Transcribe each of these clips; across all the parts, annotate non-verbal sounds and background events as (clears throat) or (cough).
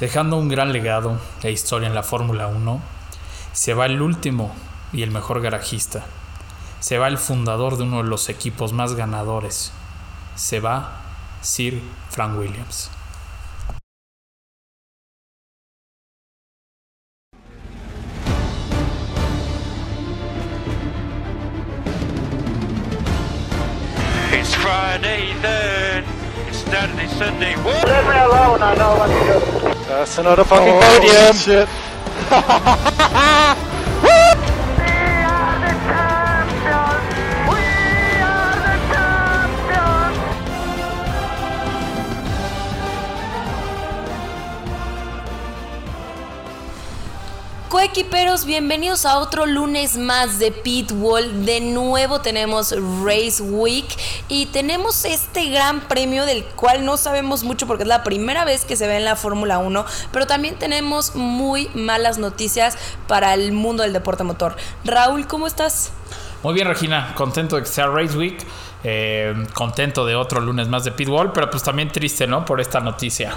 Dejando un gran legado e historia en la Fórmula 1, se va el último y el mejor garajista. Se va el fundador de uno de los equipos más ganadores. Se va Sir Frank Williams. It's Friday then. It's Saturday, Sunday. What? Leave me alone, I know what to do. That's another fucking Oh, podium. Shit. (laughs) Coequiperos, bienvenidos a otro lunes más de Pitwall. De nuevo tenemos Race Week y tenemos este gran premio del cual no sabemos mucho porque es la primera vez que se ve en la Fórmula 1, pero también tenemos muy malas noticias para el mundo del deporte motor. Raúl, ¿cómo estás? Muy bien, Regina, contento de que sea Race Week, eh, contento de otro lunes más de Pitbull, pero pues también triste, ¿no? Por esta noticia.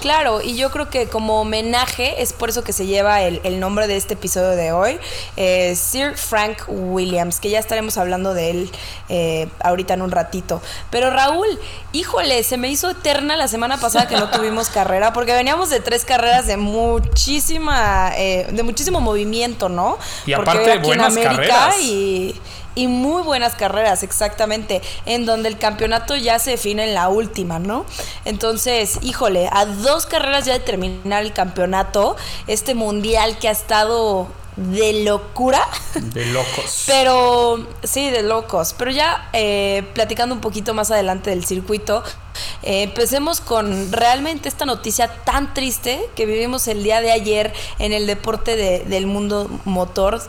Claro, y yo creo que como homenaje es por eso que se lleva el, el nombre de este episodio de hoy, eh, Sir Frank Williams, que ya estaremos hablando de él eh, ahorita en un ratito. Pero Raúl, híjole, se me hizo eterna la semana pasada que no (laughs) tuvimos carrera, porque veníamos de tres carreras de muchísima, eh, de muchísimo movimiento, ¿no? Y Porque aparte, aquí en buenas América carreras. y y muy buenas carreras, exactamente, en donde el campeonato ya se define en la última, ¿no? Entonces, híjole, a dos carreras ya de terminar el campeonato, este mundial que ha estado de locura. De locos. (laughs) Pero, sí, de locos. Pero ya eh, platicando un poquito más adelante del circuito, eh, empecemos con realmente esta noticia tan triste que vivimos el día de ayer en el deporte de- del mundo motor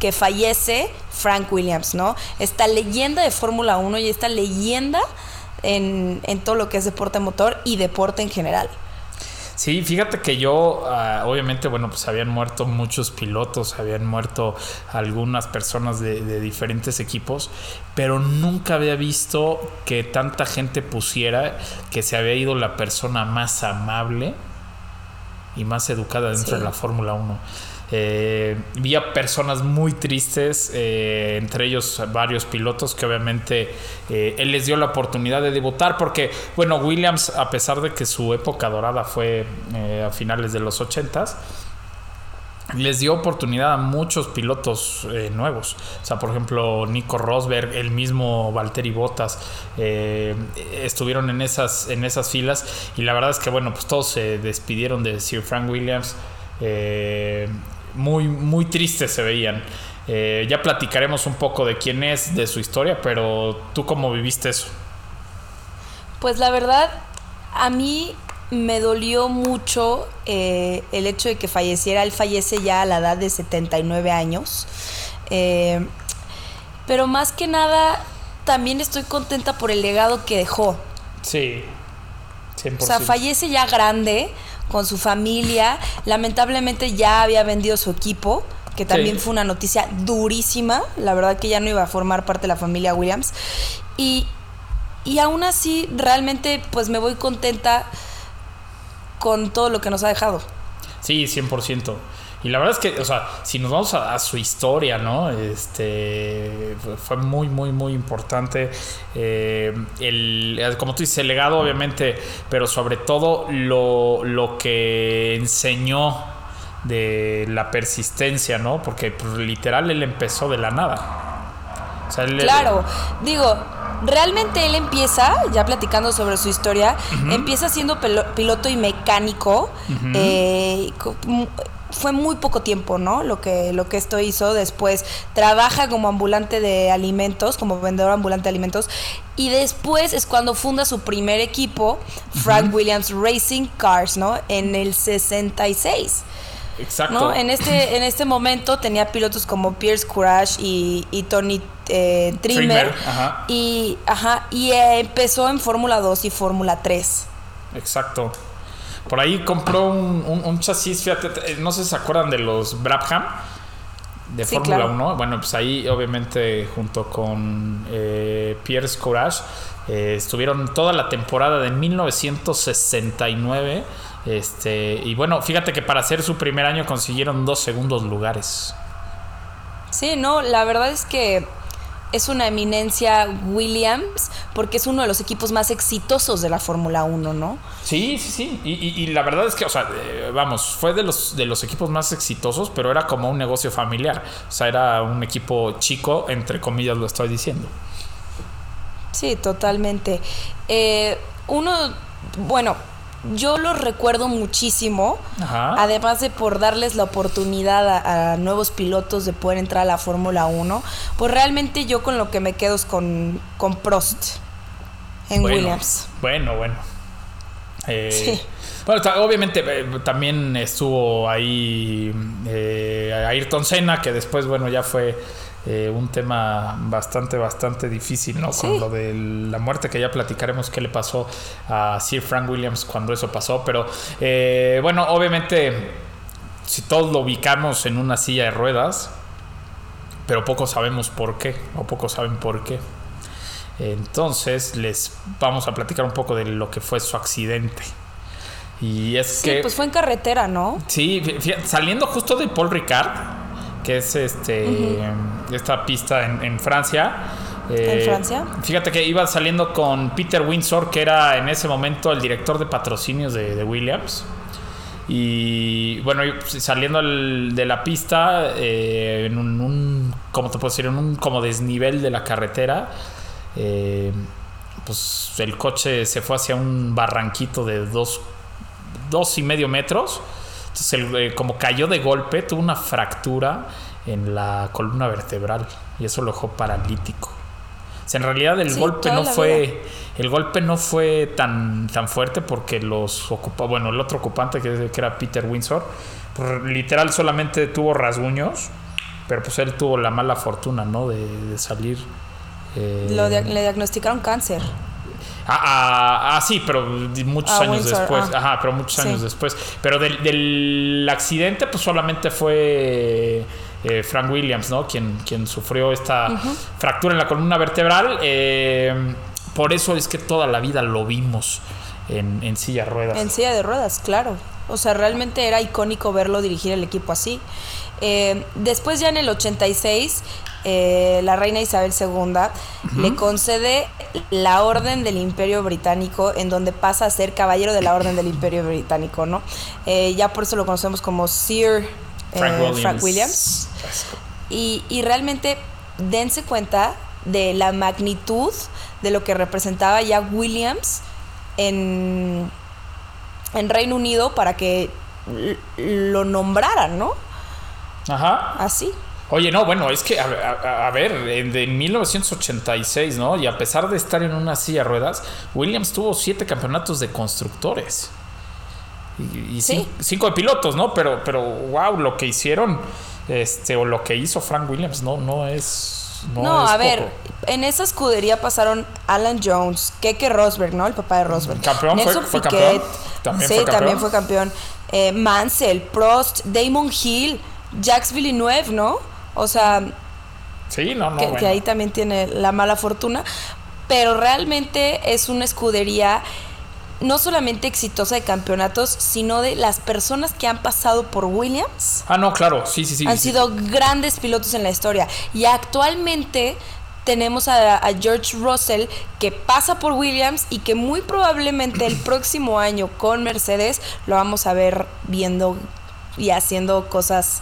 que fallece Frank Williams, ¿no? Esta leyenda de Fórmula 1 y esta leyenda en, en todo lo que es deporte motor y deporte en general. Sí, fíjate que yo, ah, obviamente, bueno, pues habían muerto muchos pilotos, habían muerto algunas personas de, de diferentes equipos, pero nunca había visto que tanta gente pusiera que se había ido la persona más amable y más educada dentro Sí. de la Fórmula 1. Eh, vi a personas muy tristes, eh, entre ellos varios pilotos que obviamente eh, él les dio la oportunidad de debutar porque, bueno, Williams, a pesar de que su época dorada fue eh, a finales de los 80s, les dio oportunidad a muchos pilotos nuevos. O sea, por ejemplo, Nico Rosberg, el mismo Valtteri Bottas, eh, estuvieron en esas, en esas filas. Y la verdad es que, bueno, pues todos se despidieron de Sir Frank Williams. Eh, muy, muy tristes se veían. Eh, ya platicaremos un poco de quién es, de su historia, pero tú cómo viviste eso. Pues la verdad, a mí me dolió mucho eh, el hecho de que falleciera. Él fallece ya a la edad de 79 años. Eh, pero más que nada, también estoy contenta por el legado que dejó. Sí, 100%. O sea, fallece ya grande, con su familia. Lamentablemente ya había vendido su equipo, que también Sí. fue una noticia durísima. La verdad que ya no iba a formar parte de la familia Williams. Y, y aún así, realmente, pues me voy contenta con todo lo que nos ha dejado. Sí, 100%. Y la verdad es que, o sea, si nos vamos a, a su historia, ¿no? Este fue- muy, muy, muy importante. Eh, el, como tú dices, el legado, obviamente, pero sobre todo lo, lo que enseñó de la persistencia, ¿no? Porque pues, literal él empezó de la nada. O sea, él- Claro, digo, realmente él empieza, ya platicando sobre su historia, empieza siendo piloto y mecánico. eh, fue muy poco tiempo, ¿no? Lo que, lo que esto hizo. Después trabaja como ambulante de alimentos, como vendedor ambulante de alimentos. Y después es cuando funda su primer equipo, Frank Williams Racing Cars, ¿no? En el 66. Exacto. ¿no? En este, en este momento tenía pilotos como Pierce Courage y, y Tony eh, Trimmer. Trimmer, ajá. Y, ajá, y eh, empezó en Fórmula 2 y Fórmula 3. Exacto. Por ahí compró un, un- un chasis, fíjate, eh, no sé si se acuerdan de los Brabham de Sí, Fórmula claro. 1. Bueno, pues ahí obviamente junto con eh, Pierre Courage Eh, estuvieron toda la temporada de 1969. Este, y bueno, fíjate que para hacer su primer año consiguieron dos segundos lugares. Sí, no, la verdad es que es una eminencia Williams porque es uno de los equipos más exitosos de la Fórmula 1, ¿no? Sí, sí, sí. Y, y- y la verdad es que, o sea, eh, vamos, fue de los, de los equipos más exitosos, pero era como un negocio familiar. O sea, era un equipo chico, entre comillas lo estoy diciendo. Sí, totalmente. Eh, uno, bueno, yo lo recuerdo muchísimo, Ajá. además de por darles la oportunidad a, a nuevos pilotos de poder entrar a la Fórmula 1, pues realmente yo con lo que me quedo es con, con Prost en Bueno, Williams. Bueno, bueno. Eh, Sí. Bueno, obviamente eh, también estuvo ahí eh, Ayrton Senna, que después, bueno, ya fue eh, un tema bastante, bastante difícil, ¿no? Sí. Con lo de la muerte, que ya platicaremos qué le pasó a Sir Frank Williams cuando eso pasó. Pero eh, bueno, obviamente, si todos lo ubicamos en una silla de ruedas, pero pocos sabemos por qué, o pocos saben por qué. Entonces les vamos a platicar un poco de lo que fue su accidente. Y es Sí, que pues fue en carretera, ¿no? sí, saliendo justo de Paul Ricard, que es este esta pista en, en Francia. eh, ¿En Francia? Fíjate que iba saliendo con Peter Windsor, que era en ese momento el director de patrocinios de, de Williams. Y bueno, y saliendo al- de la pista, eh, en un, un- ¿cómo te puedo decir? En un como desnivel de la carretera, eh, pues el coche se fue hacia un barranquito de dos, dos y medio metros. Entonces, el- eh, como cayó de golpe, tuvo una fractura en la columna vertebral y eso lo dejó paralítico. O sea, en realidad el Sí, golpe no fue el golpe no fue tan tan fuerte porque los ocupa bueno el otro ocupante que, que era Peter Windsor pues, literal solamente tuvo rasguños pero pues él tuvo la mala fortuna no de, de salir eh, Lo dia- le diagnosticaron cáncer. Ah, ah, ah, sí, pero muchos Ah, años Windsor, después. Ajá, pero muchos Sí. años después. Pero del, del accidente, pues solamente fue eh, Frank Williams, ¿no? Quien, quien sufrió esta fractura en la columna vertebral. Eh, por eso es que toda la vida lo vimos en, en silla de ruedas. En silla de ruedas, claro. O sea, realmente era icónico verlo dirigir el equipo así. Eh, después ya en el 86, eh, la reina Isabel II le concede la Orden del Imperio Británico, en donde pasa a ser caballero de la Orden del Imperio Británico, ¿no? Eh, ya por eso lo conocemos como Sir Frank Williams. Frank Williams. Y, y realmente dense cuenta de la magnitud de lo que representaba ya Williams en, en Reino Unido para que lo nombraran, ¿no? Ajá. Así. Oye, no, bueno, es que, a, a- a ver, en, de 1986, ¿no? Y a pesar de estar en una silla de ruedas, Williams tuvo siete campeonatos de constructores. Y, y Sí. cin- cinco de pilotos, ¿no? Pero, pero, wow, lo que hicieron, este, o lo que hizo Frank Williams, no, no es. No, No, es a ver, en esa escudería pasaron Alan Jones, Keke Rosberg, ¿no? El papá de Rosberg. Campeón, fue- Piquet, campeón. También sí, fue campeón. también fue campeón. Eh, Mansell, Prost, Damon Hill, Jacques Villeneuve, ¿no? O sea, Sí, no, no. que, bueno. que ahí también tiene la mala fortuna. Pero realmente es una escudería no solamente exitosa de campeonatos, sino de las personas que han pasado por Williams. Ah, no, claro, sí, sí, sí. han sí. sido grandes pilotos en la historia. Y actualmente tenemos a, a George Russell que pasa por Williams y que muy probablemente el (clears throat) próximo año con Mercedes lo vamos a ver viendo y haciendo cosas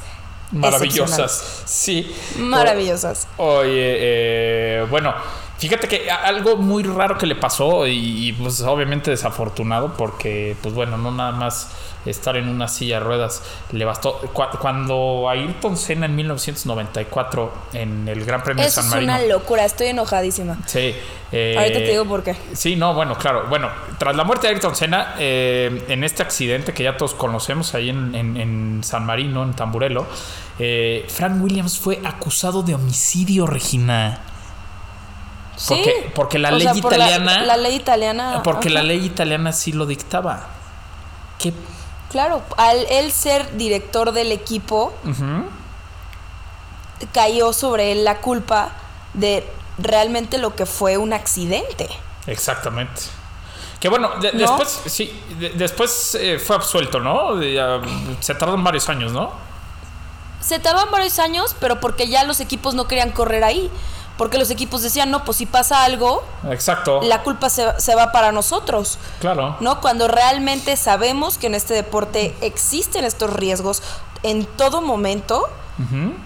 Maravillosas. Sí. maravillosas. Oye, eh, bueno, fíjate que algo muy raro que le pasó y, y, pues obviamente desafortunado porque pues bueno, no nada más estar en una silla de ruedas le bastó. Cu- Cuando Ayrton Senna en 1994 en el Gran Premio Eso de es San Marino. una locura, estoy enojadísima. Sí. eh, Ahorita te digo por qué. Sí, no, bueno, claro. Bueno, tras la muerte de Ayrton Senna, eh, en este accidente que ya todos conocemos ahí en, en- en San Marino, en Tamburelo, eh, Frank Williams fue acusado de homicidio, Regina. Porque, sí. porque la O ley sea, por la- italiana. La, ley italiana. porque la ley italiana sí lo dictaba. ¿Qué? Claro, al él ser director del equipo, cayó sobre él la culpa de realmente lo que fue un accidente. Exactamente. Que bueno, de- ¿No? después, sí, de- después eh, fue absuelto, ¿no? De- se tardaron varios años, ¿no? Se tardaron varios años, pero porque ya los equipos no querían correr ahí. Porque los equipos decían, no, pues si pasa algo, Exacto. la culpa se, se va para nosotros. Claro. ¿no? Cuando realmente sabemos que en este deporte existen estos riesgos en todo momento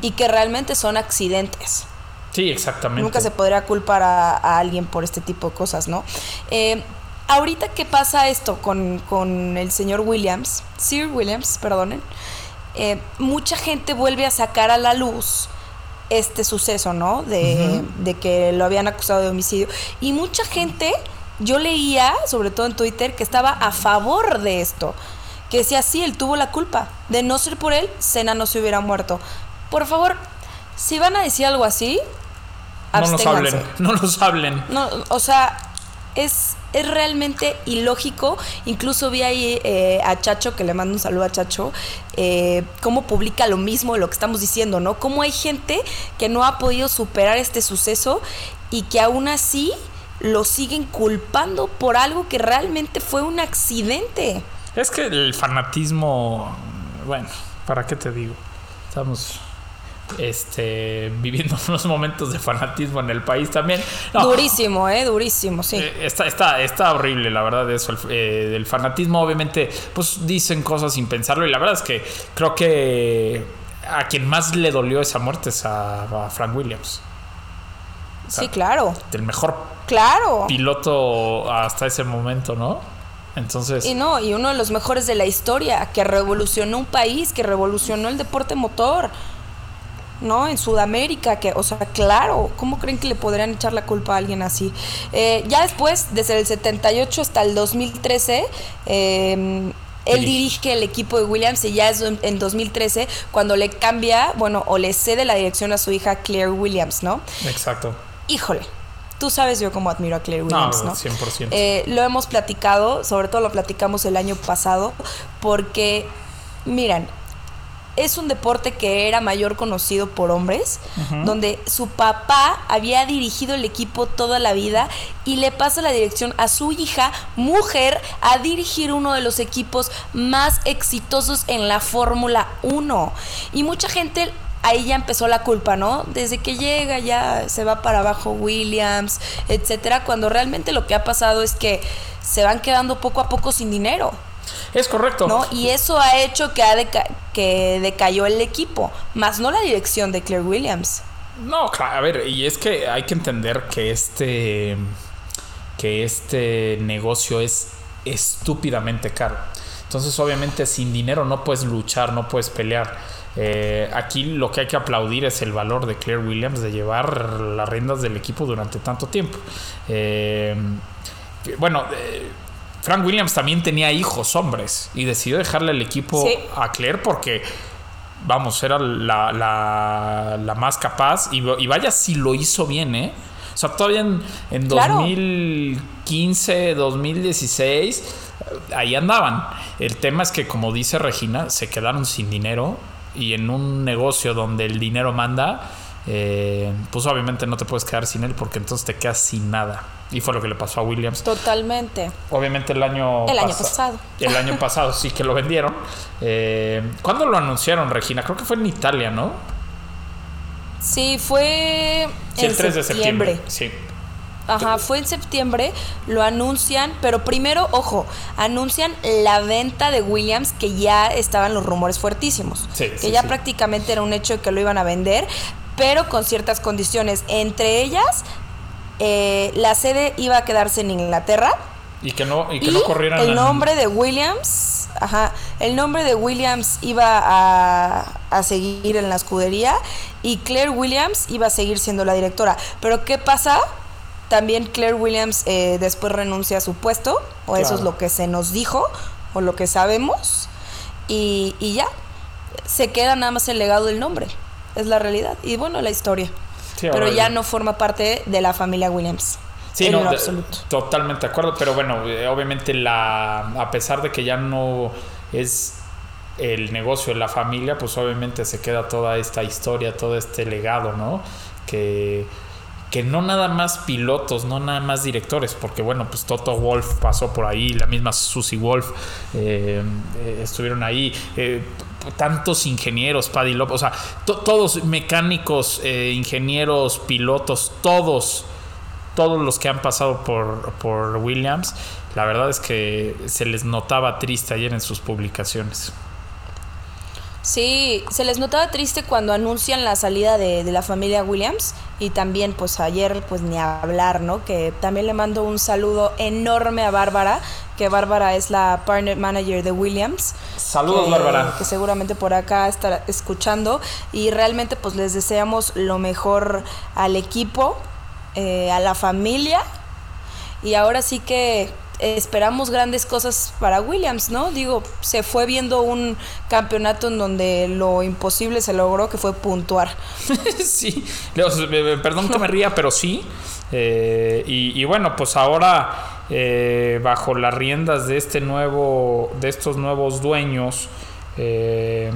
y que realmente son accidentes. Sí, exactamente. Nunca se podría culpar a, a alguien por este tipo de cosas, ¿no? Eh, ahorita que pasa esto con, con el señor Williams, Sir Williams, perdonen, eh, mucha gente vuelve a sacar a la luz este suceso, ¿no? De, de que lo habían acusado de homicidio. Y mucha gente, yo leía, sobre todo en Twitter, que estaba a favor de esto. Que decía, sí, él tuvo la culpa. De no ser por él, Cena no se hubiera muerto. Por favor, si van a decir algo así, no nos hablen, no nos hablen. No, o sea, es, es realmente ilógico. Incluso vi ahí eh, a Chacho, que le mando un saludo a Chacho, eh, cómo publica lo mismo de lo que estamos diciendo, ¿no? Cómo hay gente que no ha podido superar este suceso y que aún así lo siguen culpando por algo que realmente fue un accidente. Es que el fanatismo, bueno, ¿para qué te digo? Estamos este viviendo (laughs) unos momentos de fanatismo en el país también. No, Durísimo, ¿eh? Durísimo, sí. eh, Está, está, está horrible, la verdad, eso. El, eh, el fanatismo, obviamente, pues dicen cosas sin pensarlo. Y la verdad es que creo que a quien más le dolió esa muerte es a, a Frank Williams. sí, claro. El mejor Claro. piloto hasta ese momento, ¿no? Entonces. Y no, y uno de los mejores de la historia, que revolucionó un país, que revolucionó el deporte motor, ¿no? En Sudamérica, que, o sea, claro, ¿cómo creen que le podrían echar la culpa a alguien así? Eh, ya después, desde el 78 hasta el 2013, eh, él Dirige. el equipo de Williams y ya es en en 2013 cuando le cambia, bueno, o le cede la dirección a su hija Claire Williams, ¿no? Exacto. Híjole, tú sabes yo cómo admiro a Claire Williams, ¿no? 100%. Eh, lo hemos platicado, sobre todo lo platicamos el año pasado, porque, miran, es un deporte que era mayor conocido por hombres, donde su papá había dirigido el equipo toda la vida y le pasa la dirección a su hija, mujer, a dirigir uno de los equipos más exitosos en la Fórmula 1. Y mucha gente ahí ya empezó la culpa, ¿no? Desde que llega ya se va para abajo Williams, etcétera, cuando realmente lo que ha pasado es que se van quedando poco a poco sin dinero. Es correcto. ¿no? Y eso ha hecho que, ha deca- que decayó el equipo, más no la dirección de Claire Williams. No, claro, a ver, y es que hay que entender que este que este negocio es estúpidamente caro. Entonces, obviamente, sin dinero no puedes luchar, no puedes pelear. Eh, aquí lo que hay que aplaudir es el valor de Claire Williams de llevar las riendas del equipo durante tanto tiempo. Eh, bueno, eh, Frank Williams también tenía hijos hombres y decidió dejarle el equipo Sí. a Claire porque vamos, era la, la- la más capaz. Y, y vaya si lo hizo bien, ¿eh? O sea, todavía en, en Claro. 2015, 2016, eh, ahí andaban. El tema es que, como dice Regina, se quedaron sin dinero. Y en un negocio donde el dinero manda, eh, pues obviamente no te puedes quedar sin él porque entonces te quedas sin nada. Y fue lo que le pasó a Williams. Totalmente. Obviamente el año El año pasa- pasado. El año (laughs) pasado sí que lo vendieron. Eh, ¿Cuándo lo anunciaron, Regina? Creo que fue en Italia, ¿no? Sí, fue Sí, el 3 de septiembre. septiembre. Sí. Ajá, fue en septiembre, lo anuncian, pero primero, ojo, anuncian la venta de Williams, que ya estaban los rumores fuertísimos, Sí, que sí, ya sí. prácticamente era un hecho de que lo iban a vender, pero con ciertas condiciones, entre ellas, eh, la sede iba a quedarse en Inglaterra, Y que no, y que y no corrieran. el en- nombre de Williams, ajá, el nombre de Williams iba a, a seguir en la escudería y Claire Williams iba a seguir siendo la directora. Pero ¿qué pasa? También Claire Williams eh, después renuncia a su puesto, o eso es lo que se nos dijo, o lo que sabemos, y, y ya, se queda nada más el legado del nombre, es la realidad. Y bueno, la historia. Sí, Pero ya no forma parte de la familia Williams. Sí, en no, lo de- absoluto. totalmente de acuerdo. Pero bueno, eh, obviamente la. A pesar de que ya no es el negocio de la familia, pues obviamente se queda toda esta historia, todo este legado, ¿no? Que, que no nada más pilotos, no nada más directores, porque bueno, pues Toto Wolf pasó por ahí, la misma Susie Wolf eh, eh, estuvieron ahí, eh, tantos ingenieros, Paddy Lopez, o sea, to- todos mecánicos, ingenieros, pilotos, todos, todos los que han pasado por, por Williams, la verdad es que se les notaba triste ayer en sus publicaciones. Sí, se les notaba triste cuando anuncian la salida de, de la familia Williams y también pues ayer pues ni hablar, ¿no? Que también le mando un saludo enorme a Bárbara, que Bárbara es la partner manager de Williams. Saludos, que- Bárbara. Que seguramente por acá estará escuchando y realmente pues les deseamos lo mejor al equipo, eh, a la familia y ahora sí que esperamos grandes cosas para Williams, ¿no? Digo, se fue viendo un campeonato en donde lo imposible se logró, que fue puntuar. (laughs) sí, sea, eh, perdón que me ría, pero sí. Eh, y, bueno, pues ahora eh, bajo las riendas de este nuevo, de estos nuevos dueños, eh,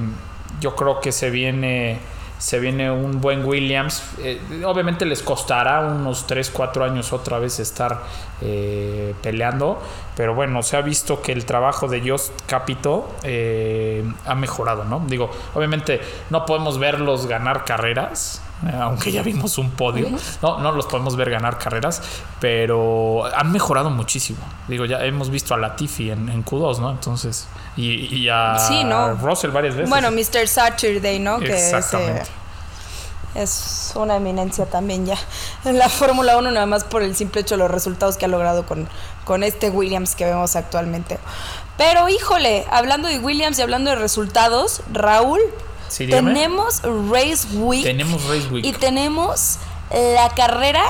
yo creo que se viene, se viene un buen Williams. Eh, obviamente les costará unos 3, 4 años otra vez estar eh, peleando, pero bueno, se ha visto que el trabajo de Just Capito eh, ha mejorado, ¿no? Digo, obviamente no podemos verlos ganar carreras. Eh, Aunque ya vimos un podio, no, no los podemos ver ganar carreras, pero han mejorado muchísimo. Digo, ya hemos visto a Latifi en, en Q2, ¿no? Entonces, y, y a Sí, ¿no? Russell varias veces. Bueno, Mr. Saturday, ¿no? Que es, eh, Exactamente. es una eminencia también ya en la Fórmula 1, nada más por el simple hecho de los resultados que ha logrado con, con este Williams que vemos actualmente. Pero híjole, hablando de Williams y hablando de resultados, Raúl, Sí, tenemos Race Week. Tenemos Race Week. Y tenemos la carrera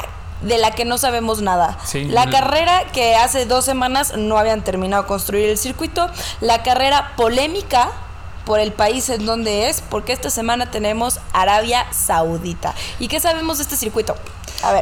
de la que no sabemos nada. Sí. La carrera que hace dos semanas no habían terminado de construir el circuito. La carrera polémica por el país en donde es, porque esta semana tenemos Arabia Saudita. ¿Y qué sabemos de este circuito?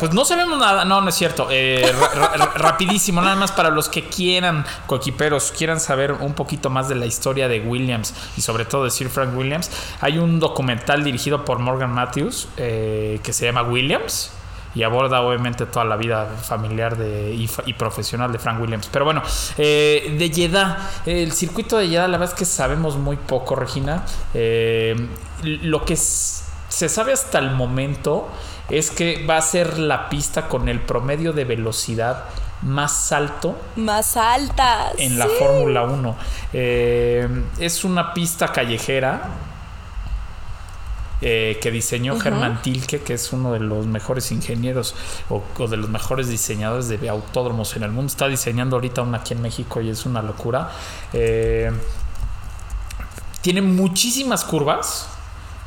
Pues no sabemos nada, no, no es cierto. Eh, ra- ra- rapidísimo, nada más para los que quieran, coequiperos, quieran saber un poquito más de la historia de Williams y sobre todo de Sir Frank Williams. Hay un documental dirigido por Morgan Matthews eh, que se llama Williams y aborda obviamente toda la vida familiar y, profesional de Frank Williams. Pero bueno, eh, de Jeddah, el circuito de Jeddah, la verdad es que sabemos muy poco, Regina. Eh, lo que se sabe hasta el momento es que va a ser la pista con el promedio de velocidad más alto Más altas. en la. Fórmula 1. Eh, es una pista callejera eh, que diseñó Germán Tilke, que es uno de los mejores ingenieros o, o de los mejores diseñadores de autódromos en el mundo. Está diseñando ahorita una aquí en México y es una locura. Eh, tiene muchísimas curvas.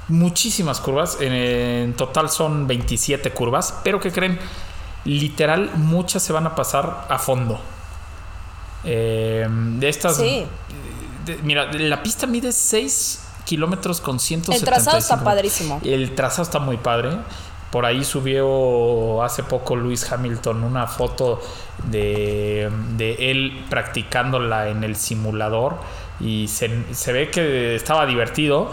Muchísimas curvas. En, total son 27 curvas. Pero que creen? Literal, muchas se van a pasar a fondo. Eh, de estas. Sí. de- mira, la pista mide 6 kilómetros con 175. El trazado está padrísimo. El trazado está muy padre. Por ahí subió hace poco Luis Hamilton una foto de, de él practicándola en el simulador y se, se ve que estaba divertido.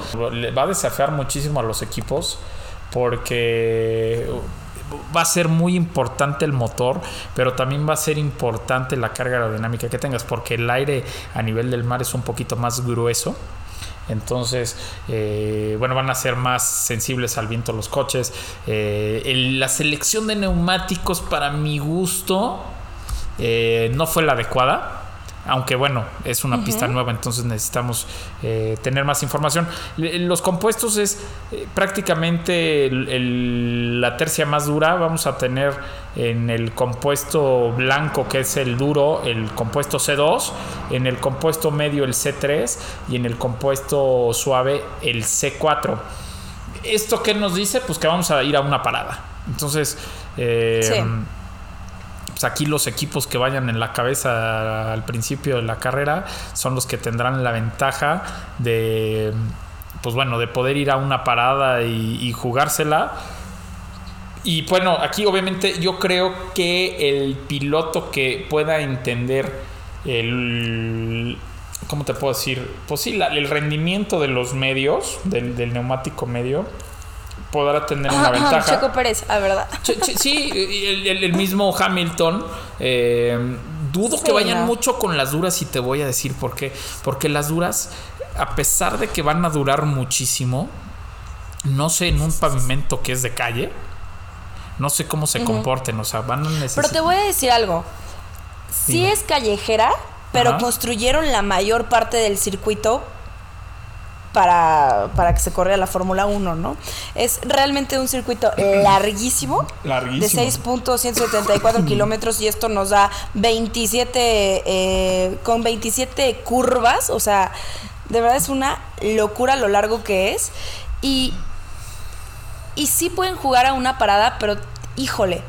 Va a desafiar muchísimo a los equipos porque va a ser muy importante el motor, pero también va a ser importante la carga aerodinámica que tengas porque el aire a nivel del mar es un poquito más grueso. Entonces, eh, bueno, van a ser más sensibles al viento los coches. Eh, la selección de neumáticos, para mi gusto, eh, no fue la adecuada. Aunque bueno, es una pista nueva, entonces necesitamos eh, tener más información. Los compuestos es eh, prácticamente el- el- la tercia más dura. Vamos a tener en el compuesto blanco, que es el duro, el compuesto C2, en el compuesto medio el C3 y en el compuesto suave el C4. ¿Esto qué nos dice? Pues que vamos a ir a una parada. Entonces, eh, Sí. Pues aquí los equipos que vayan en la cabeza al principio de la carrera son los que tendrán la ventaja de pues bueno de poder ir a una parada y, jugársela y bueno aquí obviamente yo creo que el piloto que pueda entender el ¿cómo te puedo decir? Pues sí, la- el rendimiento de los medios, del neumático medio, podrá tener una ventaja. Checo Pérez, la verdad. Che- che- Sí, el, el- el mismo Hamilton. eh, dudo Sí, que vayan no. mucho con las duras y te voy a decir por qué. Porque las duras, a pesar de que van a durar muchísimo, no sé en un pavimento que es de calle, no sé cómo se comporten. O sea, van a Pero necesitar. te voy a decir algo. Sí es callejera, pero Ajá. construyeron la mayor parte del circuito para, para que se corriera la Fórmula 1, ¿no? Es realmente un circuito larguísimo, (clears throat) Larguísimo. de 6.174 (clears throat) kilómetros y esto nos da 27, eh, con 27 curvas, o sea, de verdad es una locura lo largo que es. Y, y sí pueden jugar a una parada, pero híjole,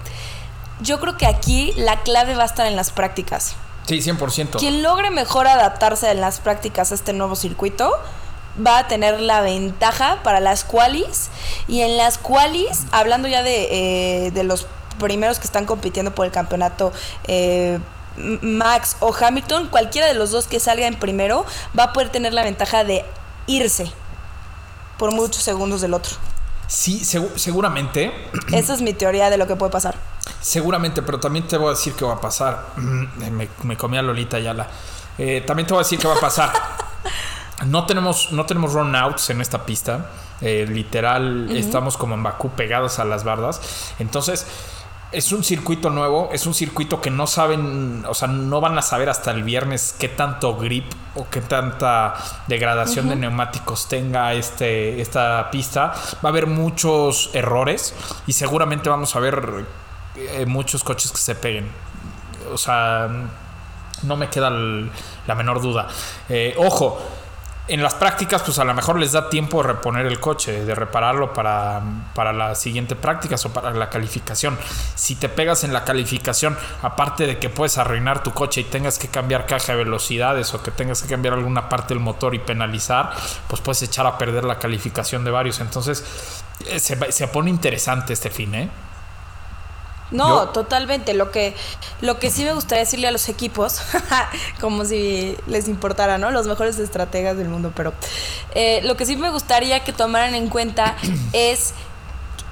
yo creo que aquí la clave va a estar en las prácticas. Sí, 100%. Quien logre mejor adaptarse en las prácticas a este nuevo circuito va a tener la ventaja para las qualis y en las qualis, hablando ya de, eh, de los primeros que están compitiendo por el campeonato, eh, Max o Hamilton, cualquiera de los dos que salga en primero va a poder tener la ventaja de irse por muchos segundos del otro. Sí, segu- seguramente. (clears throat) Esa es mi teoría de lo que puede pasar. Seguramente, pero también te voy a decir qué va a pasar. (clears throat) Me, me comí a Lolita Ayala. Eh, también te voy a decir qué va a pasar. (laughs) No tenemos, no tenemos run outs en esta pista. Eh, literal, estamos como en Bakú pegados a las bardas. Entonces, es un circuito nuevo. Es un circuito que no saben, o sea, no van a saber hasta el viernes qué tanto grip o qué tanta degradación de neumáticos tenga este, esta pista. Va a haber muchos errores y seguramente vamos a ver eh, muchos coches que se peguen. O sea, no me queda el- la menor duda. Eh, ojo, en las prácticas, pues a lo mejor les da tiempo de reponer el coche, de repararlo para, para la siguiente prácticas o para la calificación. Si te pegas en la calificación, aparte de que puedes arruinar tu coche y tengas que cambiar caja de velocidades o que tengas que cambiar alguna parte del motor y penalizar, pues puedes echar a perder la calificación de varios. Entonces, eh, se, se pone interesante este fin, ¿eh? No, Yo- totalmente. Lo que, lo que sí me gustaría decirle a los equipos, (laughs) como si les importara, ¿no? Los mejores estrategas del mundo, pero eh, lo que sí me gustaría que tomaran en cuenta (clears throat) es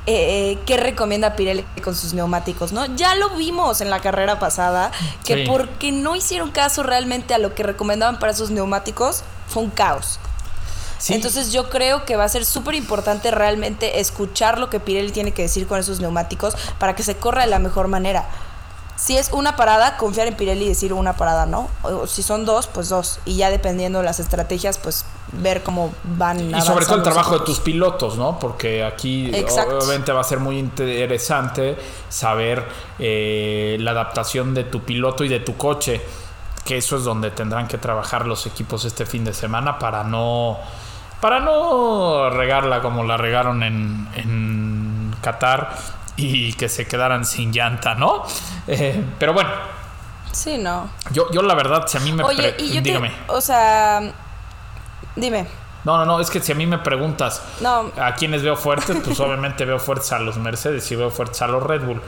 eh, qué recomienda Pirelli con sus neumáticos, ¿no? Ya lo vimos en la carrera pasada, que Sí. porque no hicieron caso realmente a lo que recomendaban para sus neumáticos, fue un caos. Sí. Entonces yo creo que va a ser súper importante realmente escuchar lo que Pirelli tiene que decir con esos neumáticos para que se corra de la mejor manera. Si es una parada, confiar en Pirelli y decir una parada, ¿no? O si son dos, pues dos. Y ya dependiendo de las estrategias, pues ver cómo van. Y sobre todo el trabajo de tus pilotos, ¿no? Porque aquí Exacto. obviamente va a ser muy interesante saber eh, la adaptación de tu piloto y de tu coche, que eso es donde tendrán que trabajar los equipos este fin de semana para no para no regarla como la regaron en, en Qatar y que se quedaran sin llanta, ¿no? Eh, pero bueno, Sí, no. yo, yo la verdad, si a mí me... Oye, y yo dígame. te. O sea. Dime. No, no, no, es que si a mí me preguntas No. a quienes veo fuertes, pues obviamente veo fuertes a los Mercedes y veo fuertes a los Red Bull.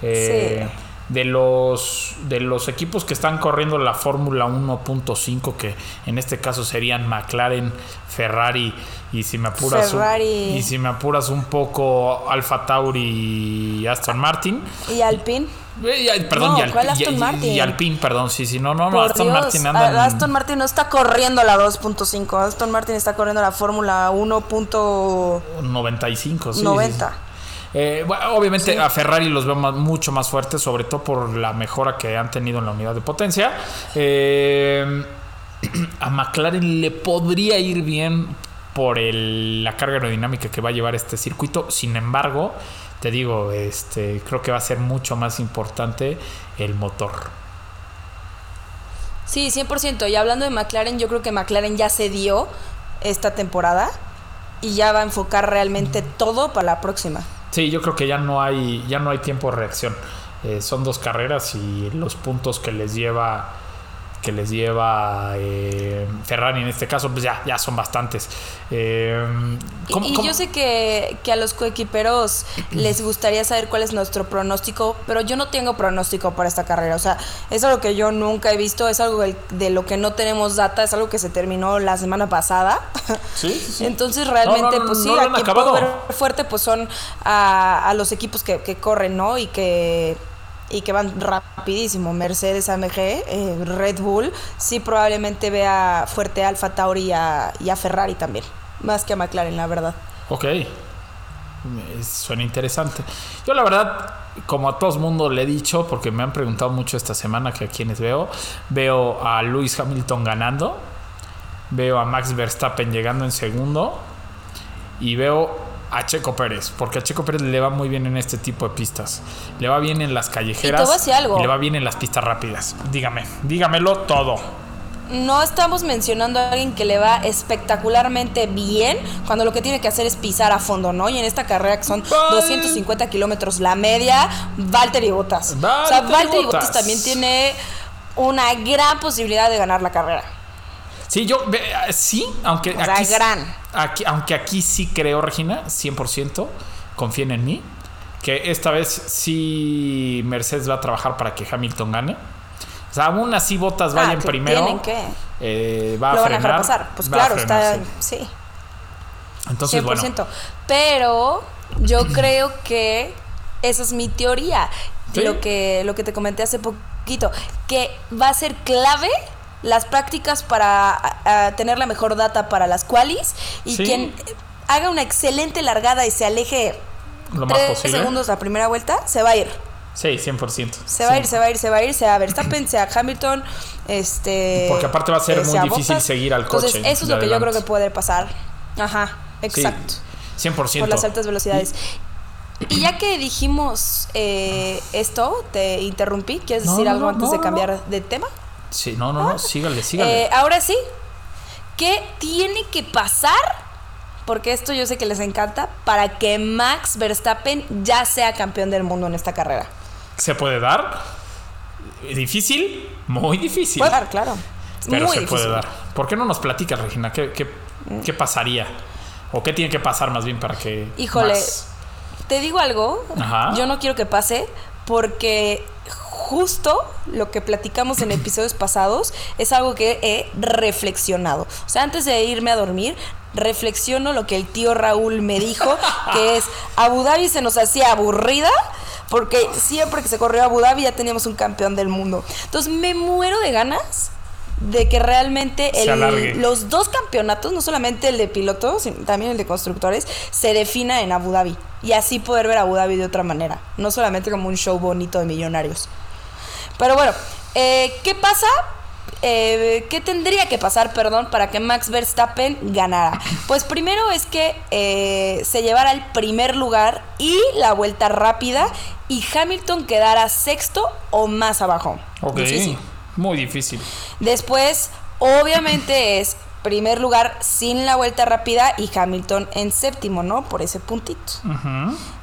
Eh, De los de los equipos que están corriendo la Fórmula 1.5, que en este caso serían McLaren, Ferrari y si me apuras un- y si me apuras un poco Alfa Tauri y Aston Martin. ¿Y Alpine? Eh, y- perdón, No, y, Al- ¿cuál y- Aston Martin? y Alpine, perdón, sí, sí, no, no, no, Aston Dios, Martin anda en- Aston Martin no está corriendo la 2.5. Aston Martin está corriendo la Fórmula 1.90. 95, sí, sí, sí. Eh, bueno, obviamente Sí. a Ferrari los veo más- mucho más fuertes, sobre todo por la mejora que han tenido en la unidad de potencia. Eh, (clears throat) a McLaren le podría ir bien por el- la carga aerodinámica que va a llevar este circuito. Sin embargo, te digo, este, creo que va a ser mucho más importante el motor. Sí, 100%. Y hablando de McLaren, yo creo que McLaren ya se dio esta temporada y ya va a enfocar realmente todo para la próxima. Sí, yo creo que ya no hay, ya no hay tiempo de reacción. Eh, son dos carreras y los puntos que les lleva que les lleva eh, Ferrari en este caso, pues ya, ya son bastantes. Eh, ¿cómo- y cómo- yo sé que, que a los coequiperos les gustaría saber cuál es nuestro pronóstico, pero yo no tengo pronóstico para esta carrera. O sea, es algo que yo nunca he visto, es algo de lo que no tenemos data, es algo que se terminó la semana pasada. (laughs) Sí, sí, sí. Entonces realmente, No, no, pues no sí, lo han a quien puedo ver fuerte, pues son a, a los equipos que, que corren, ¿no? Y que y que van rapidísimo. Mercedes AMG, eh, Red Bull, sí probablemente vea fuerte Alfa Tauri y a, Ferrari también. Más que a McLaren, la verdad. Ok. Me- Suena interesante. Yo la verdad, como a todo el mundo le he dicho, porque me han preguntado mucho esta semana que a quienes veo, veo a Lewis Hamilton ganando, veo a Max Verstappen llegando en segundo y veo a Checo Pérez, porque a Checo Pérez le va muy bien en este tipo de pistas. Le va bien en las callejeras Y te voy a decir algo. y le va bien en las pistas rápidas. Dígame, dígamelo todo. No estamos mencionando a alguien que le va espectacularmente bien cuando lo que tiene que hacer es pisar a fondo, ¿no? Y en esta carrera que son Val- 250 kilómetros la media, Valtteri Bottas. o sea, Valtteri Valtteri Bottas Bottas. también tiene una gran posibilidad de ganar la carrera. Sí, yo sí, aunque O sea, aquí, gran. Aquí- aunque aquí sí creo, Regina, 100%, confíen en mí, que esta vez sí Mercedes va a trabajar para que Hamilton gane. O sea, aún así Botas vaya Ah, primero. tienen que. eh, va a Lo van a pasar. Pues a claro, frenar, está. sí. Sí. Entonces, 100%. bueno. Pero yo (clears throat) creo que esa es mi teoría. Sí. Lo, que, lo que te comenté hace poquito. Que va a ser clave las prácticas para a- a tener la mejor data para las qualis. Y Sí. quien haga una excelente largada y se aleje Lo tres segundos la primera vuelta, se va a ir. Sí, 100%. Se va a Sí. ir, se va a ir, se va a ir, sea Verstappen, sea Hamilton, este... Porque aparte va a ser eh, muy difícil seguir al Entonces, coche eso es lo que yo creo que puede pasar. Ajá, Sí, exacto. 100%. Por las altas velocidades. Y ya que dijimos eh, esto, te interrumpí. ¿Quieres No, decir algo no, antes no, de cambiar de tema? Sí, no, no, no, sígale, sígale. Eh, ahora sí, ¿qué tiene que pasar? Porque esto yo sé que les encanta, para que Max Verstappen ya sea campeón del mundo en esta carrera. ¿Se puede dar? ¿Difícil? Muy difícil. Puede dar, claro. Pero Muy se difícil. puede dar. ¿Por qué no nos platicas, Regina? ¿Qué, qué, qué pasaría? ¿O qué tiene que pasar más bien para que... Híjole, Max- te digo algo, Ajá. yo no quiero que pase porque justo lo que platicamos en episodios pasados es algo que he reflexionado. O sea, antes de irme a dormir, reflexiono lo que el tío Raúl me dijo, que es Abu Dhabi se nos hacía aburrida. Porque siempre que se corrió a Abu Dhabi ya teníamos un campeón del mundo. Entonces me muero de ganas de que realmente el- los dos campeonatos, no solamente el de pilotos, sino también el de constructores, se defina en Abu Dhabi. Y así poder ver Abu Dhabi de otra manera. No solamente como un show bonito de millonarios. Pero bueno, eh, ¿qué pasa? Eh, ¿Qué tendría que pasar, perdón, para que Max Verstappen ganara? Pues primero es que eh, se llevara el primer lugar y la vuelta rápida y Hamilton quedara sexto o más abajo. Ok, Difícil. muy difícil. Después, obviamente es primer lugar sin la vuelta rápida y Hamilton en séptimo, ¿no? Por ese puntito.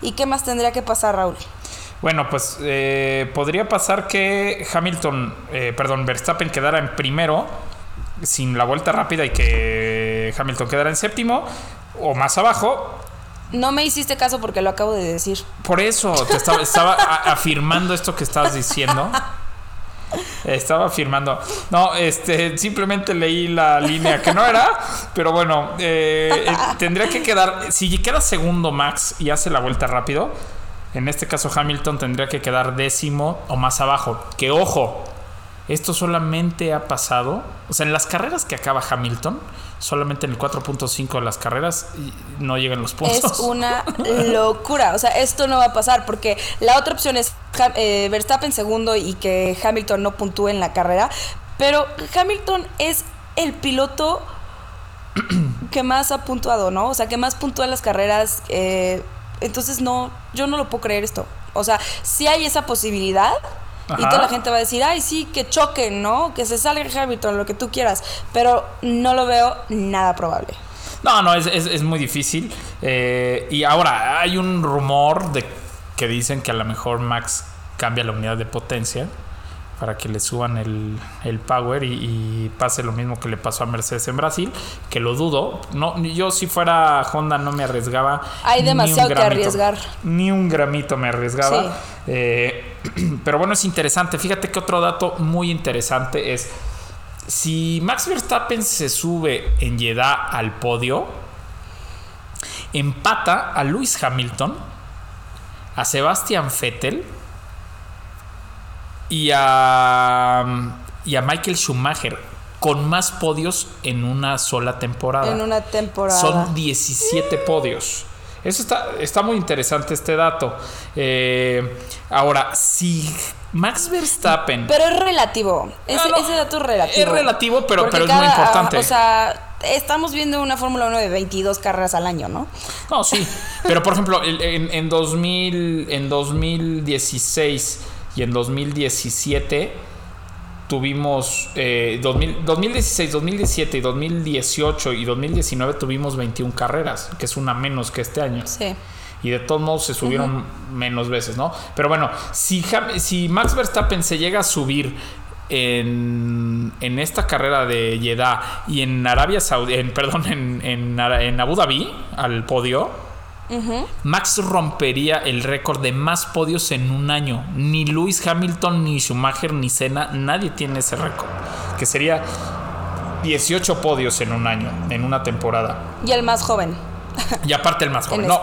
¿Y qué más tendría que pasar, Raúl? Bueno, pues eh, podría pasar que Hamilton, eh, perdón, Verstappen quedara en primero sin la vuelta rápida y que Hamilton quedara en séptimo o más abajo. No me hiciste caso porque lo acabo de decir. Por eso te estaba, estaba (laughs) afirmando esto que estabas diciendo. Estaba afirmando. No, este, simplemente leí la línea que no era, pero bueno, eh, eh, tendría que quedar. Si queda segundo Max y hace la vuelta rápido, en este caso Hamilton tendría que quedar décimo o más abajo. Que ojo, esto solamente ha pasado. O sea, en las carreras que acaba Hamilton, solamente en el 4.5 de las carreras no llegan los puntos. Es una (laughs) locura. O sea, esto no va a pasar porque la otra opción es eh, Verstappen segundo y que Hamilton no puntúe en la carrera. Pero Hamilton es el piloto (clears throat) que más ha puntuado, ¿no? O sea, que más puntúa en las carreras. eh, entonces, no, yo no lo puedo creer esto. O sea, sí hay esa posibilidad. Y toda la gente va a decir, ay, sí, que choquen, ¿no? Que se salga Hamilton, lo que tú quieras. Pero no lo veo nada probable. No, no, es, es- es muy difícil. Eh, y ahora hay un rumor de que dicen que a lo mejor Max cambia la unidad de potencia para que le suban el, el power y, y pase lo mismo que le pasó a Mercedes en Brasil, que lo dudo. No, yo si fuera Honda no me arriesgaba. Hay demasiado que arriesgar. Ni un gramito me arriesgaba. Sí. Eh, (clears throat) pero bueno, es interesante. Fíjate que otro dato muy interesante es si Max Verstappen se sube en Jeddah al podio, empata a Lewis Hamilton, a Sebastian Vettel y a, y a Michael Schumacher con más podios en una sola temporada. En una temporada. Son 17 podios. Eso está, está muy interesante este dato. Eh, ahora, si Max Verstappen... Pero es relativo. Ese, No, no, ese dato es relativo. es relativo, pero- pero es muy importante. O sea, estamos viendo una Fórmula 1 de 22 carreras al año, ¿no? No, sí. Pero por ejemplo, en, en 2000, en 2016 y en 2017 tuvimos eh, 2000 2016, 2017 y 2018 y 2019 tuvimos 21 carreras, que es una menos que este año. Sí. Y de todos modos se subieron menos veces, ¿no? Pero bueno, si, si Max Verstappen se llega a subir en, en esta carrera de Jeddah y en Arabia Saudí, en, perdón, en, en, en Abu Dhabi al podio, Max rompería el récord de más podios en un año. Ni Lewis Hamilton, ni Schumacher, ni Senna, nadie tiene ese récord. Que sería 18 podios en un año, en una temporada. Y el más joven. Y aparte el más (laughs) joven. En No.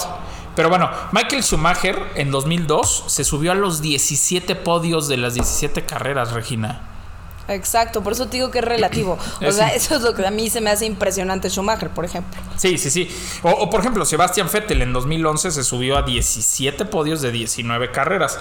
Pero bueno, Michael Schumacher en 2002 se subió a los 17 podios de las 17 carreras, Regina. Exacto, por eso te digo que es relativo. O sea, eso es lo que a mí se me hace impresionante Schumacher, por ejemplo. Sí, sí, sí. O, o, por ejemplo, Sebastian Vettel en 2011 se subió a 17 podios de 19 carreras.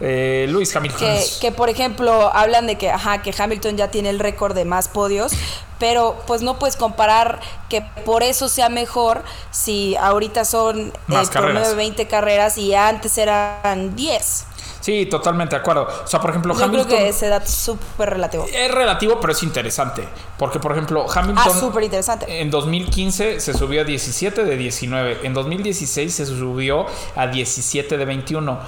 Eh, Luis Hamilton. Que, que, por ejemplo, hablan de que, ajá, que Hamilton ya tiene el récord de más podios, pero pues no puedes comparar que por eso sea mejor si ahorita son eh, promedio carreras. de 20 carreras y antes eran 10. Sí, totalmente de acuerdo. O sea, por ejemplo, Yo Hamilton. creo que ese dato es súper relativo. Es relativo, pero es interesante. Porque, por ejemplo, Hamilton. Ah, súper interesante. En 2015 se subió a 17 de 19. En 2016 se subió a 17 de 21.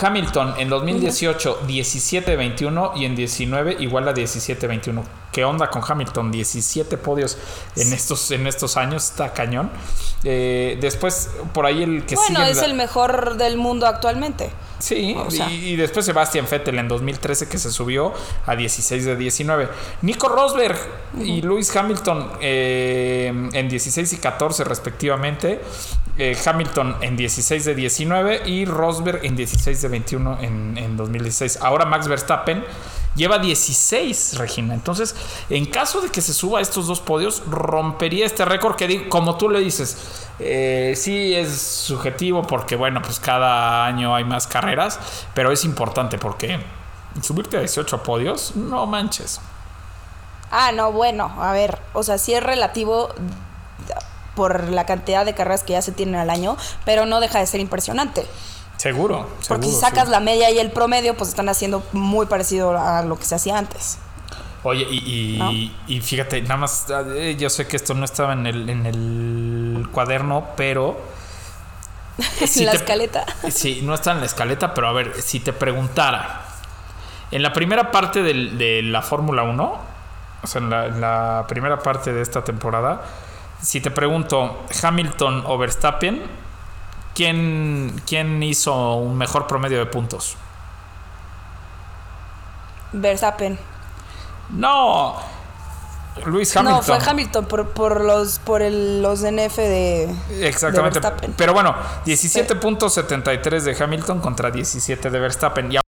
Hamilton en 2018 17 de 21 y en 19 igual a 17 de 21. ¿Qué onda con Hamilton? 17 podios en estos, en estos años, está cañón. Eh, después, por ahí el que Bueno, sigue es la- el mejor del mundo actualmente. Sí, O sea. y, y después Sebastian Vettel en 2013 que se subió a 16 de 19. Nico Rosberg y Lewis Hamilton eh, en 16 y 14 respectivamente. Eh, Hamilton en 16 de 19 y Rosberg en 16 de 21 en, en 2016. Ahora Max Verstappen lleva 16, Regina. Entonces, en caso de que se suba a estos dos podios, rompería este récord que, como tú le dices, eh, sí es subjetivo porque, bueno, pues cada año hay más carreras, pero es importante porque subirte a 18 podios, no manches. Ah, no, bueno, a ver, o sea, sí es relativo por la cantidad de carreras que ya se tienen al año, pero no deja de ser impresionante. Seguro. Porque si sacas sí. la media y el promedio, pues están haciendo muy parecido a lo que se hacía antes. Oye, y, y- ¿No? y fíjate, nada más, eh, yo sé que esto no estaba en el, en el cuaderno, pero... (laughs) si la te- escaleta. (laughs) Sí, no está en la escaleta, pero a ver, si te preguntara, en la primera parte del- de la Fórmula 1, o sea, en la, en la primera parte de esta temporada, si te pregunto, Hamilton o Verstappen, ¿quién, quién hizo un mejor promedio de puntos? Verstappen. No, Luis Hamilton. No, fue Hamilton por, por los por el, los NF de, Exactamente. de Verstappen. Pero bueno, 17.73 de Hamilton contra 17 de Verstappen. Y ahora,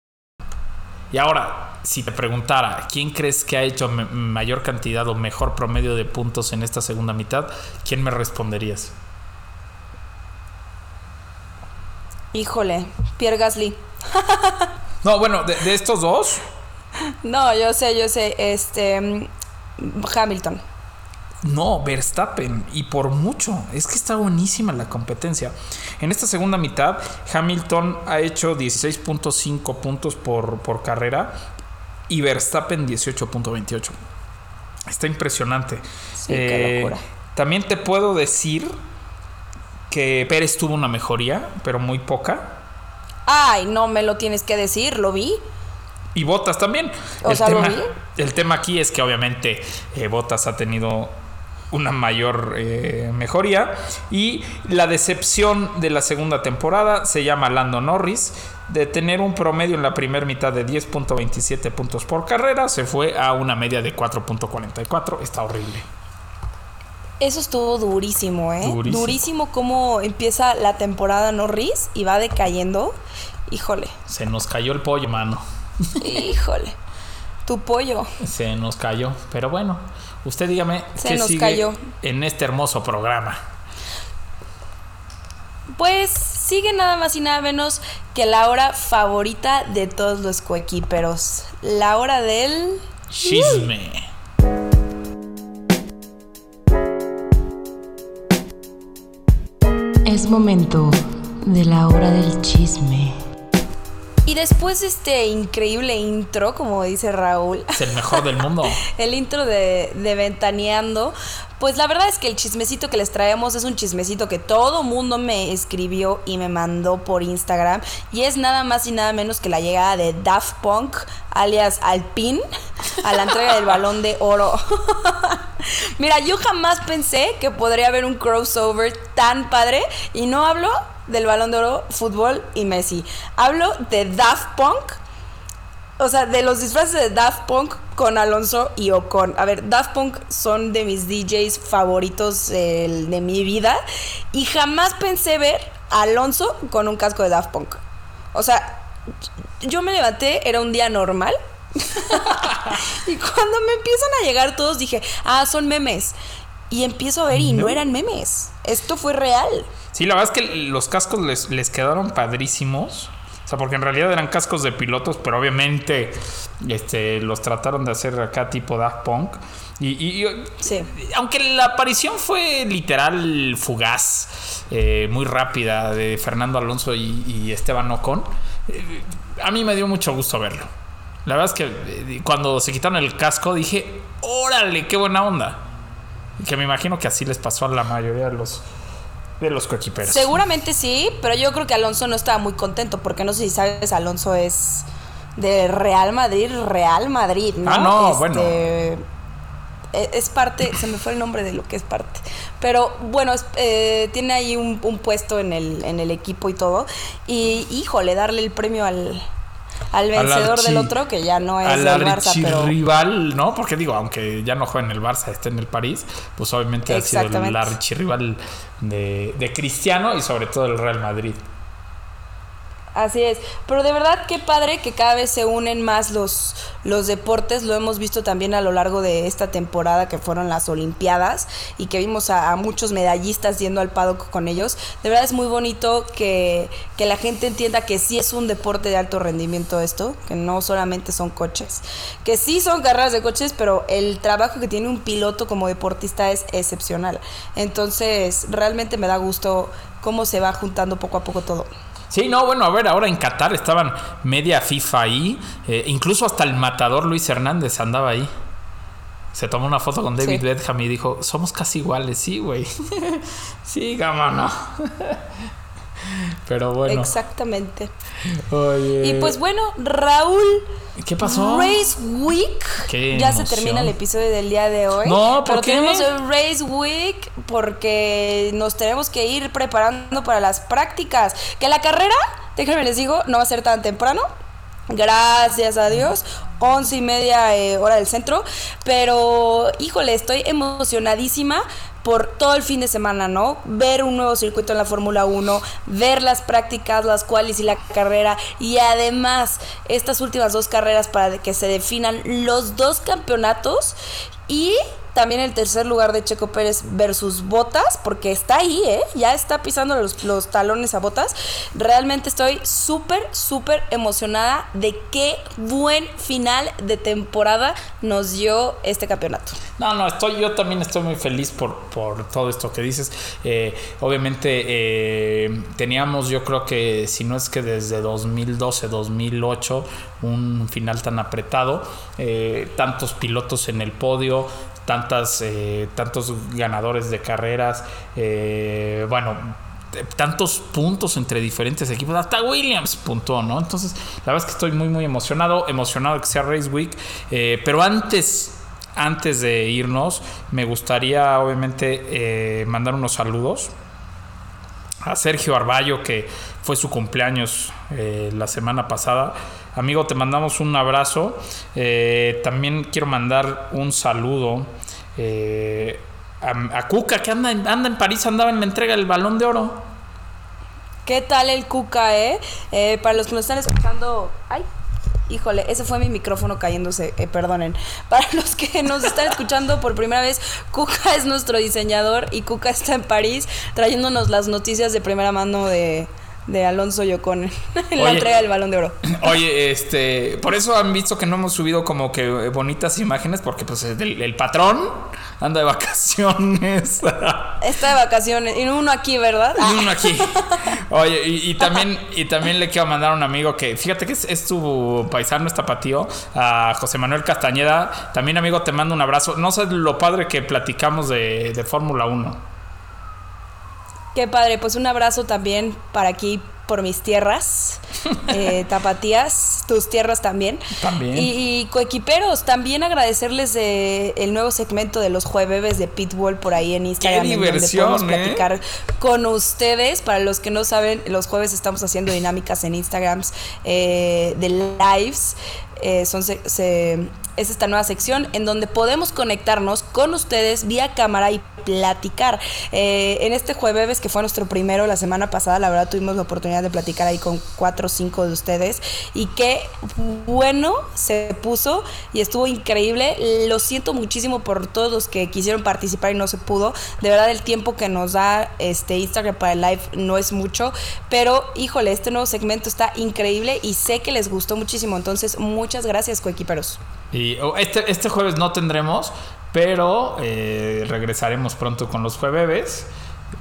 y ahora, si te preguntara, ¿quién crees que ha hecho mayor cantidad o mejor promedio de puntos en esta segunda mitad? ¿Quién me responderías? Híjole, Pierre Gasly. (laughs) No, bueno, de, de estos dos, No, yo sé, yo sé, este Hamilton. no, Verstappen. Y por mucho. Es que está buenísima la competencia. En esta segunda mitad, Hamilton ha hecho 16.5 puntos por, por carrera y Verstappen 18.28. Está impresionante. Sí, qué locura. También te puedo decir que Pérez tuvo una mejoría, pero muy poca. Ay, no me lo tienes que decir, lo vi. Y Botas también. O el, sea, lo tema, vi. el tema aquí es que obviamente eh, Botas ha tenido una mayor eh, mejoría y la decepción de la segunda temporada se llama Lando Norris de tener un promedio en la primera mitad de 10.27 puntos por carrera se fue a una media de 4.44 está horrible Eso estuvo durísimo, ¿eh? Durísimo. Durísimo, cómo empieza la temporada Norris y va decayendo. Híjole, se nos cayó el pollo mano híjole. Tu pollo. se nos cayó pero bueno usted dígame Se qué nos sigue cayó. en este hermoso programa Pues sigue nada más y nada menos que la hora favorita de todos los coequiperos. La hora del... chisme Es momento de la hora del chisme. Y después de este increíble intro, como dice Raúl, es el mejor del mundo (laughs) el intro de, de Ventaneando, pues la verdad es que el chismecito que les traemos es un chismecito que todo mundo me escribió y me mandó por Instagram. Y es nada más y nada menos que la llegada de Daft Punk, alias Alpine, a la entrega del balón de oro. (laughs) Mira, yo jamás pensé que podría haber un crossover tan padre. Y no hablo del balón de oro, fútbol y Messi. Hablo de Daft Punk o sea, de los disfraces de Daft Punk con Alonso y Ocon. A ver, Daft Punk son de mis DJs favoritos eh, de mi vida. Y jamás pensé ver a Alonso con un casco de Daft Punk. O sea, yo me levanté, era un día normal. (laughs) y cuando me empiezan a llegar todos dije, ah, son memes. Y empiezo a ver y no eran memes. Esto fue real. Sí, la verdad es que los cascos les, les quedaron padrísimos. O sea, porque en realidad eran cascos de pilotos, pero obviamente este, los trataron de hacer acá tipo Daft Punk. Y, y- y- Sí. aunque la aparición fue literal fugaz, eh, muy rápida de Fernando Alonso y, y Esteban Ocon, eh, a mí me dio mucho gusto verlo. La verdad es que eh, cuando se quitaron el casco dije, órale, qué buena onda. Que me imagino que así les pasó a la mayoría de los, de los coequiperos. Seguramente sí, pero yo creo que Alonso no estaba muy contento porque no sé si sabes, Alonso es de Real Madrid, Real Madrid, ¿no? Ah, no, Este, bueno. e- Es parte, se me fue el nombre de lo que es parte. Pero bueno, es- eh, tiene ahí un, un puesto en el, en el equipo y todo. Y híjole, darle el premio al, al vencedor del otro, que ya no es al del Barça, pero. archirrival, ¿no? Porque digo, aunque ya no juega en el Barça, está en el París, pues obviamente ha sido el archirrival de, de Cristiano y sobre todo el Real Madrid. Así es, pero de verdad qué padre que cada vez se unen más los, los deportes, lo hemos visto también a lo largo de esta temporada que fueron las Olimpiadas y que vimos a, muchos medallistas yendo al paddock con ellos. De verdad es muy bonito que, que la gente entienda que sí es un deporte de alto rendimiento esto, que no solamente son coches, que sí son carreras de coches, pero el trabajo que tiene un piloto como deportista es excepcional. Entonces realmente me da gusto cómo se va juntando poco a poco todo. Sí, no, bueno, a ver, ahora en Qatar estaban media FIFA ahí, eh, incluso hasta el matador Luis Hernández andaba ahí. Se tomó una foto con David Sí. Beckham y dijo, somos casi iguales, sí, güey. (laughs) sí, no. (laughs) Pero bueno. Exactamente. Oye. Y pues bueno, Raúl, ¿Qué pasó? Race Week. Qué ya se termina el episodio del día de hoy. No, ¿por pero qué? tenemos el Race Week porque nos tenemos que ir preparando para las prácticas. Que la carrera, déjenme les digo, no va a ser tan temprano. Gracias a Dios. Once y media eh, hora del centro. Pero, híjole, estoy emocionadísima por todo el fin de semana, ¿no? Ver un nuevo circuito en la Fórmula 1, ver las prácticas, las cuales y la carrera, y además estas últimas dos carreras para que se definan los dos campeonatos y también el tercer lugar de Checo Pérez versus Botas, porque está ahí, ¿eh? Ya está pisando los, los talones a Botas. Realmente estoy súper, súper emocionada de qué buen final de temporada nos dio este campeonato. No, no, estoy, yo también estoy muy feliz por, por todo esto que dices. Eh, obviamente eh, teníamos, yo creo que si no es que desde 2012, 2008, un final tan apretado, eh, tantos pilotos en el podio, tantas, eh, tantos ganadores de carreras, eh, bueno, eh, tantos puntos entre diferentes equipos. Hasta Williams puntuó, ¿no? Entonces, la verdad es que estoy muy, muy emocionado. Emocionado que sea Race Week. Pero antes, antes de irnos, me gustaría, obviamente, mandar unos saludos a Sergio Arballo, que fue su cumpleaños la semana pasada. Amigo, te mandamos un abrazo. También quiero mandar un saludo eh, a, Cuca, que anda, anda en París, andaba en la entrega del balón de oro. ¿Qué tal el Cuca, eh? Eh, Para los que nos están escuchando. ¡Ay! Híjole, ese fue mi micrófono cayéndose, eh, perdonen. (laughs) Para los que nos están escuchando por primera vez, Cuca es nuestro diseñador y Cuca está en París trayéndonos las noticias de primera mano de, de Alonso Yocón en (laughs) la Oye. entrega del Balón de Oro. (clears throat) Oye, este, por eso han visto que no hemos subido como que eh, bonitas imágenes, porque pues el, el patrón anda de vacaciones. (laughs) Está de vacaciones y uno aquí, ¿verdad? Y uno (laughs) aquí. Oye, y, y también, y también le quiero mandar a un amigo que, fíjate que es, es tu paisano, es tapatío, a José Manuel Castañeda. También, amigo, te mando un abrazo. No sé lo padre que platicamos de, de Fórmula 1. Qué padre, pues un abrazo también para aquí por mis tierras, (laughs) eh, tapatías, tus tierras también. También. Y, y coequiperos, también agradecerles de el nuevo segmento de los jueves de Pitbull por ahí en Instagram. donde diversión, podemos ¿eh? platicar con ustedes. Para los que no saben, los jueves estamos haciendo dinámicas en Instagrams eh, de lives. Eh, son se- se- es esta nueva sección en donde podemos conectarnos con ustedes vía cámara y platicar. Eh, en este jueves, que fue nuestro primero la semana pasada, la verdad tuvimos la oportunidad de platicar ahí con cuatro o cinco de ustedes y qué bueno se puso y estuvo increíble. Lo siento muchísimo por todos los que quisieron participar y no se pudo. De verdad el tiempo que nos da este Instagram para el live no es mucho, pero híjole, este nuevo segmento está increíble y sé que les gustó muchísimo. Entonces, muchas gracias, coequiperos. Y oh, este, este jueves no tendremos, pero eh, regresaremos pronto con los jueves.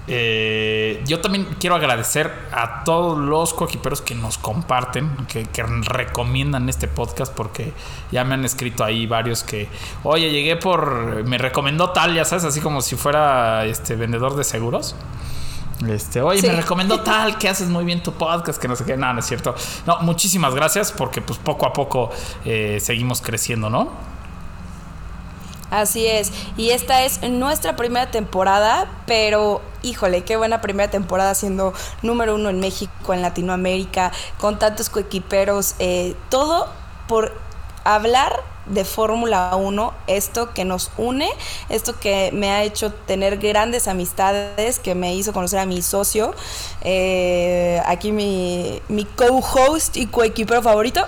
Eh, yo también quiero agradecer a todos los coequiperos que nos comparten, que, que recomiendan este podcast, porque ya me han escrito ahí varios que, oye, llegué por, me recomendó tal, ya sabes, así como si fuera este vendedor de seguros. Este, oye, Sí. me recomendó (laughs) tal, que haces muy bien tu podcast, que no sé qué, nada, no es cierto. No, muchísimas gracias, porque pues poco a poco eh, seguimos creciendo, ¿no? Así es, y esta es nuestra primera temporada, pero híjole, qué buena primera temporada siendo número uno en México, en Latinoamérica, con tantos coequiperos, eh, todo por hablar de Fórmula 1, esto que nos une, esto que me ha hecho tener grandes amistades, que me hizo conocer a mi socio, eh, aquí mi, mi co-host y coequipero favorito.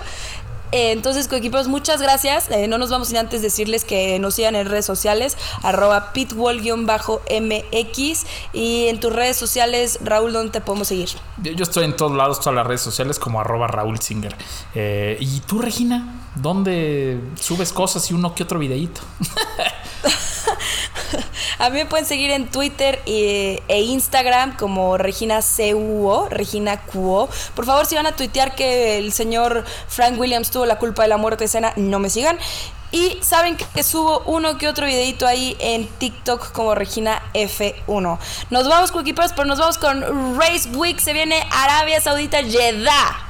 Entonces, coequiperos, muchas gracias. Eh, no nos vamos sin antes decirles que nos sigan en redes sociales, arroba pitwall-mx. Y en tus redes sociales, Raúl, ¿dónde te podemos seguir? Yo, yo estoy en todos lados, todas las redes sociales como arroba Raúl Singer. Eh, ¿Y tú, Regina? ¿Dónde subes cosas y uno que otro videíto? A mí me pueden seguir en Twitter e, e Instagram como Regina CUO, Regina QO. Por favor, si van a tuitear que el señor Frank Williams tuvo la culpa de la muerte de Cena, no me sigan. Y saben que subo uno que otro videito ahí en TikTok como Regina F1. Nos vamos con equipos, pero nos vamos con Race Week. Se viene Arabia Saudita, Jeddah.